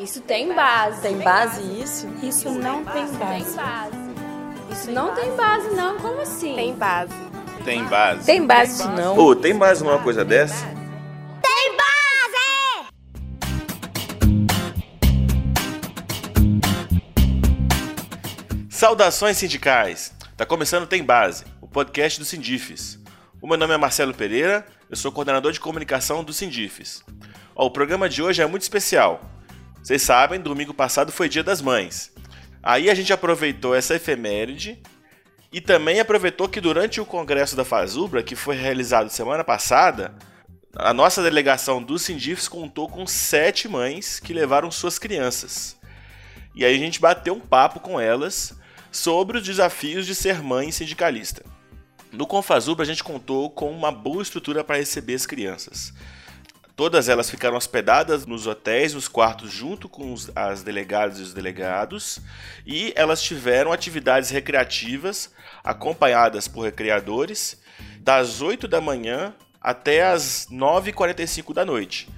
Isso tem base. Tem base isso? Isso não tem base. Tem base. Isso não tem base, não. Como assim? Tem base. Tem base. Tem base não. Ô, tem base numa coisa dessa? Tem base! Saudações sindicais! Tá começando Tem Base, o podcast do Sindifes. O meu nome é Marcelo Pereira, eu sou coordenador de comunicação do Sindifes. Ó, o programa de hoje é muito especial. Vocês sabem, domingo passado foi Dia das Mães. Aí a gente aproveitou essa efeméride e também aproveitou que durante o congresso da Fazubra, que foi realizado semana passada, a nossa delegação do Sindifes contou com sete mães que levaram suas crianças. E aí a gente bateu um papo com elas sobre os desafios de ser mãe sindicalista. No Confazubra a gente contou com uma boa estrutura para receber as crianças. Todas elas ficaram hospedadas nos hotéis, nos quartos, junto com os, as delegadas e os delegados, e elas tiveram atividades recreativas acompanhadas por recreadores das 8 da manhã até as 9h45 da noite.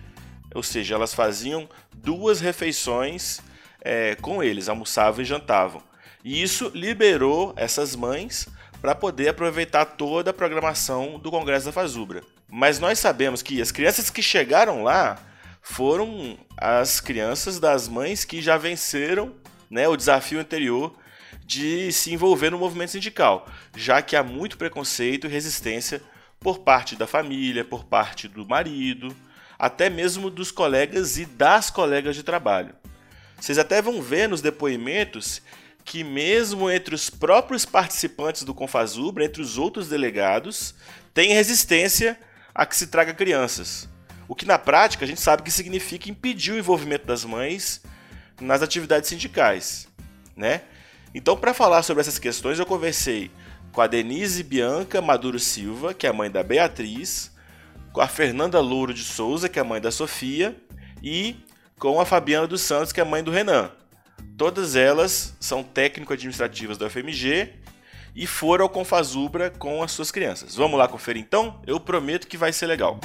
Ou seja, elas faziam duas refeições é, com eles, almoçavam e jantavam. E isso liberou essas mães para poder aproveitar toda a programação do Congresso da Fazubra. Mas nós sabemos que as crianças que chegaram lá foram as crianças das mães que já venceram né, o desafio anterior de se envolver no movimento sindical, já que há muito preconceito e resistência por parte da família, por parte do marido, até mesmo dos colegas e das colegas de trabalho. Vocês até vão ver nos depoimentos que mesmo entre os próprios participantes do Confazubra, entre os outros delegados, tem resistência a que se traga crianças. O que na prática a gente sabe que significa impedir o envolvimento das mães nas atividades sindicais, né? Então, para falar sobre essas questões, eu conversei com a Denise Bianca Maduro Silva, que é a mãe da Beatriz, com a Fernanda Louro de Souza, que é a mãe da Sofia, e com a Fabiana dos Santos, que é a mãe do Renan. Todas elas são técnico-administrativas da UFMG e foram ao Confazubra com as suas crianças. Vamos lá conferir então? Eu prometo que vai ser legal.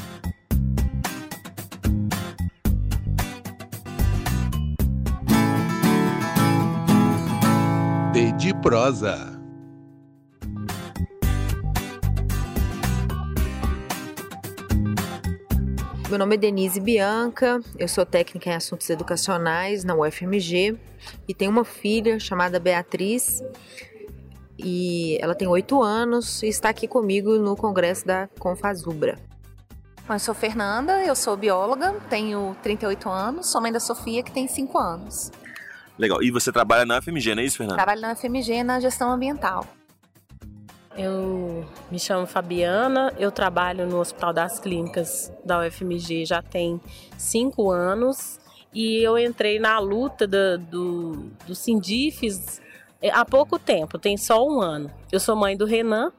D de prosa. Meu nome é Denise Bianca, eu sou técnica em assuntos educacionais na UFMG e tenho uma filha chamada Beatriz e ela tem oito anos e está aqui comigo no congresso da Confazubra. Eu sou Fernanda, eu sou bióloga, tenho 38 anos, sou mãe da Sofia, que tem 5 anos. Legal. E você trabalha na UFMG, não é isso, Fernanda? Trabalho na FMG na gestão ambiental. Eu me chamo Fabiana, eu trabalho no Hospital das Clínicas da UFMG já tem cinco anos e eu entrei na luta do, do, do Sindifes há pouco tempo, tem só um ano. Eu sou mãe do Renan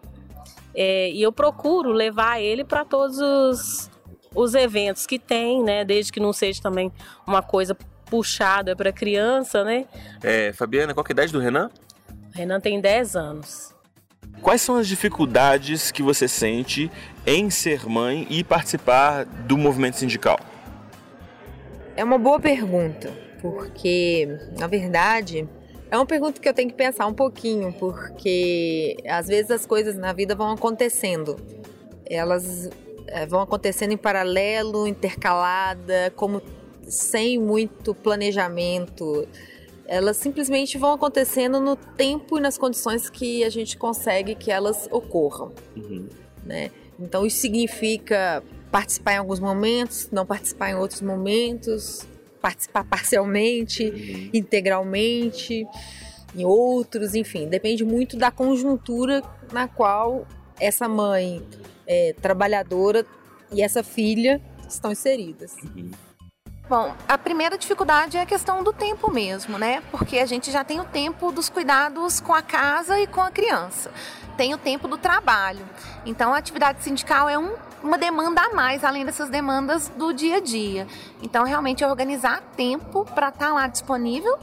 é, e eu procuro levar ele para todos os, os eventos que tem, né? Desde que não seja também uma coisa puxada para criança, né? É, Fabiana, qual que é a idade do Renan? O Renan tem 10 anos. Quais são as dificuldades que você sente em ser mãe e participar do movimento sindical? É uma boa pergunta, porque na verdade é uma pergunta que eu tenho que pensar um pouquinho, porque às vezes as coisas na vida vão acontecendo. Elas eh, vão acontecendo em paralelo, intercalada, como sem muito planejamento. Elas simplesmente vão acontecendo no tempo e nas condições que a gente consegue que elas ocorram. Uhum. Né? Então isso significa participar em alguns momentos, não participar em outros momentos, participar parcialmente, integralmente, em outros, enfim, depende muito da conjuntura na qual essa mãe é, trabalhadora e essa filha estão inseridas. Bom, a primeira dificuldade é a questão do tempo mesmo, né? Porque a gente já tem o tempo dos cuidados com a casa e com a criança. Tem o tempo do trabalho. Então, a atividade sindical é um, uma demanda a mais, além dessas demandas do dia a dia. Então, realmente, organizar tempo para estar lá disponível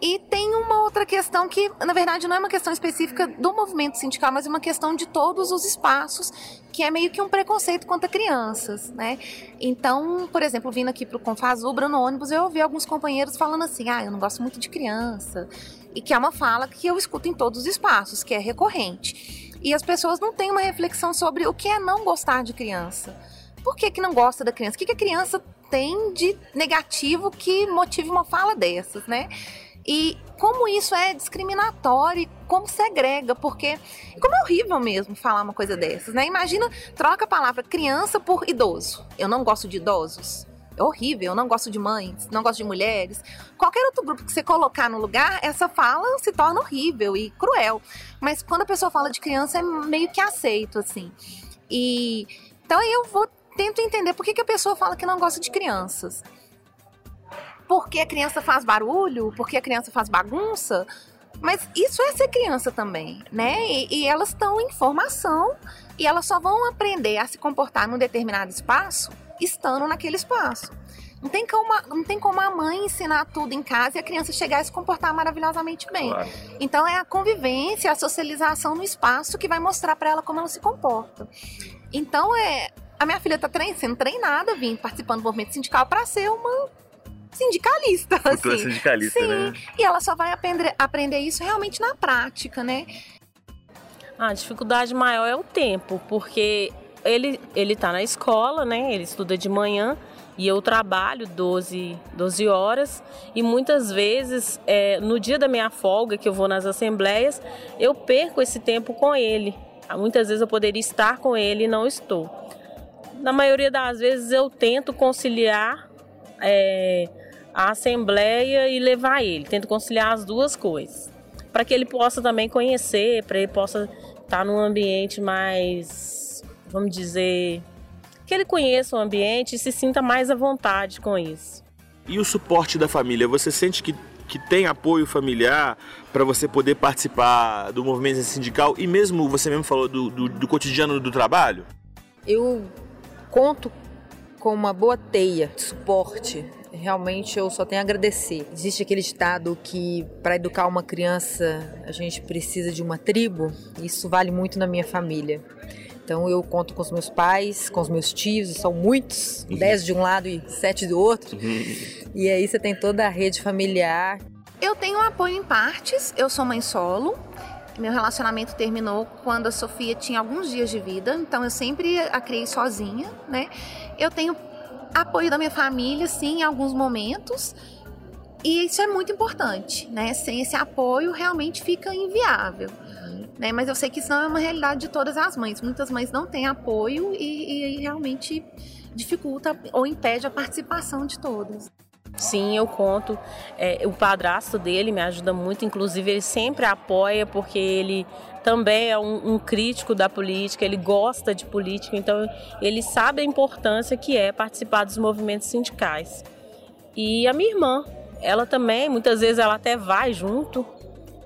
E tem uma outra questão que, na verdade, não é uma questão específica do movimento sindical, mas é uma questão de todos os espaços, que é meio que um preconceito contra crianças, né? Então, por exemplo, vindo aqui para o Confazubra no ônibus, eu ouvi alguns companheiros falando assim: ah, eu não gosto muito de criança. E que é uma fala que eu escuto em todos os espaços, que é recorrente. E as pessoas não têm uma reflexão sobre o que é não gostar de criança. Por que, que não gosta da criança? O que, que a criança tem de negativo que motive uma fala dessas, né? E como isso é discriminatório, como segrega, porque como é horrível mesmo falar uma coisa dessas, né? Imagina, troca a palavra criança por idoso. Eu não gosto de idosos. Horrível, eu não gosto de mães, não gosto de mulheres. Qualquer outro grupo que você colocar no lugar, essa fala se torna horrível e cruel. Mas quando a pessoa fala de criança, é meio que aceito, assim. E então eu vou tento entender por que, que a pessoa fala que não gosta de crianças porque a criança faz barulho, porque a criança faz bagunça. Mas isso é ser criança também, né? E, e elas estão em formação e elas só vão aprender a se comportar num determinado espaço estando naquele espaço. Não tem, como, não tem como a mãe ensinar tudo em casa e a criança chegar a se comportar maravilhosamente bem. Claro. Então é a convivência, a socialização no espaço que vai mostrar para ela como ela se comporta. Então é a minha filha está sendo treinada, vim participando do movimento sindical para ser uma sindicalista. Assim. sindicalista, Sim. né? E ela só vai aprender, aprender isso realmente na prática, né? A dificuldade maior é o tempo, porque ele ele está na escola, né? Ele estuda de manhã e eu trabalho 12, 12 horas e muitas vezes é, no dia da minha folga que eu vou nas assembleias eu perco esse tempo com ele. Muitas vezes eu poderia estar com ele e não estou. Na maioria das vezes eu tento conciliar é, a assembleia e levar ele. Tento conciliar as duas coisas. Para que ele possa também conhecer, para ele possa estar num ambiente mais, vamos dizer, que ele conheça o ambiente e se sinta mais à vontade com isso. E o suporte da família? Você sente que, que tem apoio familiar para você poder participar do movimento sindical e mesmo você mesmo falou do, do, do cotidiano do trabalho? Eu conto com uma boa teia de suporte realmente eu só tenho a agradecer. Existe aquele ditado que para educar uma criança a gente precisa de uma tribo, isso vale muito na minha família. Então eu conto com os meus pais, com os meus tios, são muitos, uhum. dez de um lado e sete do outro. Uhum. E aí você tem toda a rede familiar. Eu tenho apoio em partes, eu sou mãe solo. Meu relacionamento terminou quando a Sofia tinha alguns dias de vida, então eu sempre a criei sozinha, né? Eu tenho apoio da minha família, sim, em alguns momentos. E isso é muito importante, né? Sem esse apoio, realmente fica inviável. Né? Mas eu sei que isso não é uma realidade de todas as mães. Muitas mães não têm apoio e, e realmente dificulta ou impede a participação de todas. Sim, eu conto. É, o padrasto dele me ajuda muito, inclusive ele sempre apoia, porque ele também é um, um, crítico da política, ele gosta de política, então ele sabe a importância que é participar dos movimentos sindicais. E a minha irmã, ela também, muitas vezes ela até vai junto.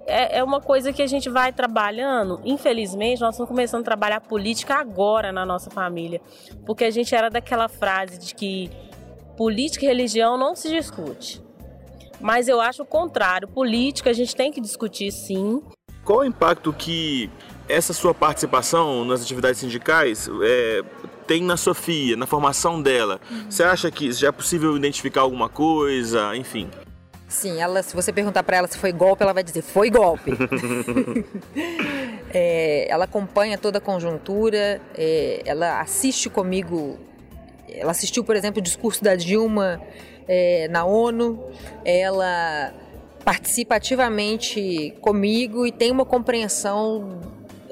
É, é uma coisa que a gente vai trabalhando. Infelizmente, nós estamos começando a trabalhar política agora na nossa família, porque a gente era daquela frase de que política e religião não se discute. Mas eu acho o contrário. Política a gente tem que discutir sim. Qual o impacto que essa sua participação nas atividades sindicais é, tem na Sofia, na formação dela? Uhum. Você acha que já é possível identificar alguma coisa, enfim? Sim, ela, se você perguntar para ela se foi golpe, ela vai dizer foi golpe. é, ela acompanha toda a conjuntura, é, ela assiste comigo ela assistiu, por exemplo, o discurso da Dilma é, na ONU, ela participa ativamente comigo e tem uma compreensão,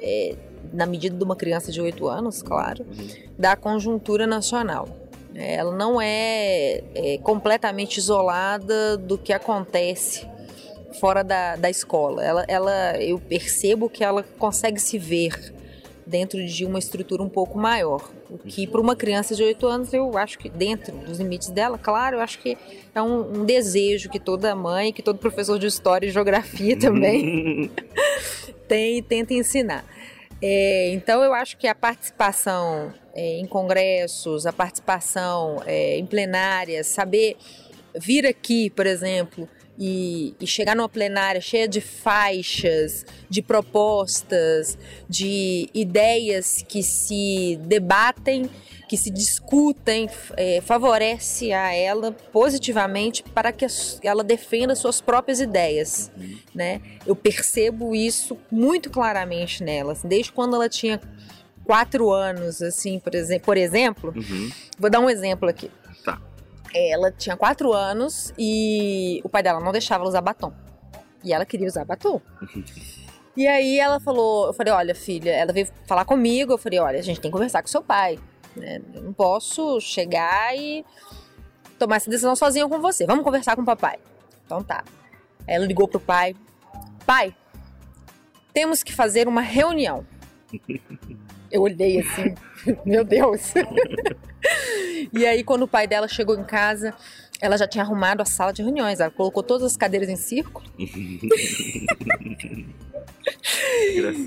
é, na medida de uma criança de 8 anos, claro, da conjuntura nacional. Ela não é, é completamente isolada do que acontece fora da, da escola. Ela, ela, eu percebo que ela consegue se ver dentro de uma estrutura um pouco maior. O que para uma criança de 8 anos, eu acho que dentro dos limites dela, claro, eu acho que é um, um desejo que toda mãe, que todo professor de história e geografia também tem e tenta ensinar. É, então eu acho que a participação é, em congressos, a participação é, em plenárias, saber vir aqui, por exemplo, e, e, chegar numa plenária cheia de faixas, de propostas, de ideias que se debatem, que se discutem, é, favorece a ela positivamente para que ela defenda suas próprias ideias, uhum. né? Eu percebo isso muito claramente nela, assim, desde quando ela tinha quatro anos, assim, por, exe por exemplo. Uhum. Vou dar um exemplo aqui. Ela tinha quatro anos e o pai dela não deixava ela usar batom. E ela queria usar batom. e aí ela falou, eu falei, olha filha, ela veio falar comigo, eu falei, olha, a gente tem que conversar com seu pai. Né? Eu não posso chegar e tomar essa decisão sozinha com você. Vamos conversar com o papai. Então tá. Aí ela ligou pro pai. Pai, temos que fazer uma reunião. Eu olhei assim, meu Deus. E aí, quando o pai dela chegou em casa, ela já tinha arrumado a sala de reuniões. Ela colocou todas as cadeiras em círculo.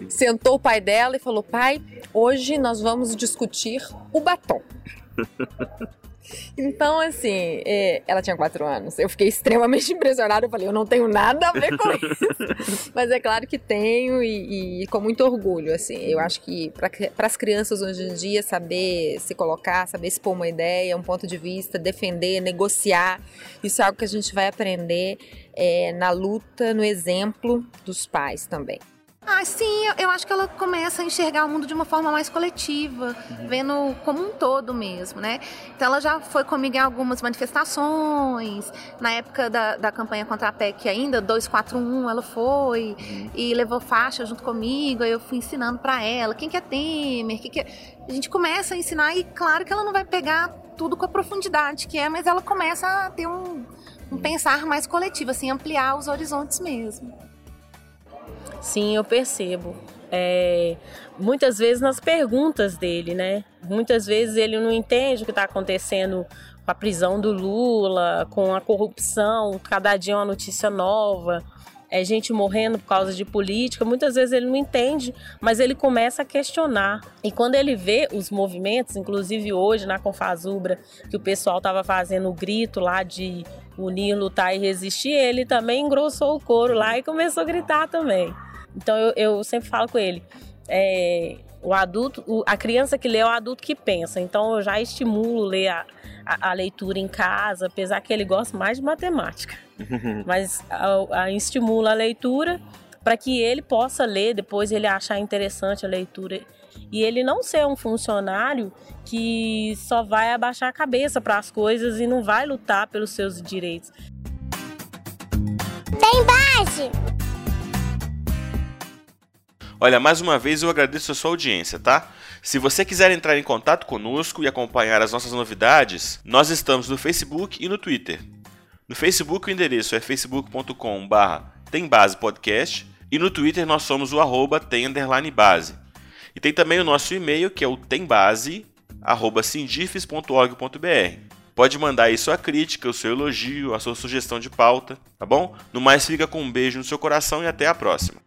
Sentou o pai dela e falou: Pai, hoje nós vamos discutir o batom. Então, assim, é, ela tinha quatro anos. Eu fiquei extremamente impressionada. Eu falei, eu não tenho nada a ver com isso. Mas é claro que tenho e, e com muito orgulho, assim. Eu acho que para as crianças hoje em dia, saber se colocar, saber expor uma ideia, um ponto de vista, defender, negociar, isso é algo que a gente vai aprender é, na luta, no exemplo dos pais também. Ah, sim, eu, acho que ela começa a enxergar o mundo de uma forma mais coletiva, uhum. vendo como um todo mesmo, né? Então ela já foi comigo em algumas manifestações, na época da, da campanha contra a PEC ainda, 241, ela foi uhum. e levou faixa junto comigo, aí eu fui ensinando para ela quem que é Temer, que que é... A gente começa a ensinar e claro que ela não vai pegar tudo com a profundidade que é, mas ela começa a ter um, um pensar mais coletivo, assim, ampliar os horizontes mesmo. Sim, eu percebo. É, muitas vezes nas perguntas dele, né? Muitas vezes ele não entende o que está acontecendo com a prisão do Lula, com a corrupção, cada dia uma notícia nova, é gente morrendo por causa de política. Muitas vezes ele não entende, mas ele começa a questionar. E quando ele vê os movimentos, inclusive hoje na Confazubra, que o pessoal estava fazendo o grito lá de unir, lutar e resistir, ele também engrossou o coro lá e começou a gritar também. Então eu, eu sempre falo com ele. É, o adulto, o, a criança que lê é o adulto que pensa. Então eu já estimulo ler a, a, a leitura em casa, apesar que ele gosta mais de matemática. Mas a, a estimula a leitura para que ele possa ler, depois ele achar interessante a leitura e ele não ser um funcionário que só vai abaixar a cabeça para as coisas e não vai lutar pelos seus direitos. Tem base! Olha, mais uma vez eu agradeço a sua audiência, tá? Se você quiser entrar em contato conosco e acompanhar as nossas novidades, nós estamos no Facebook e no Twitter. No Facebook o endereço é facebook.com.br tembasepodcast e no Twitter nós somos o arroba tem_base. E tem também o nosso e-mail que é o tembase@sindifes.org.br. Pode mandar aí sua crítica, o seu elogio, a sua sugestão de pauta, tá bom? No mais fica com um beijo no seu coração e até a próxima.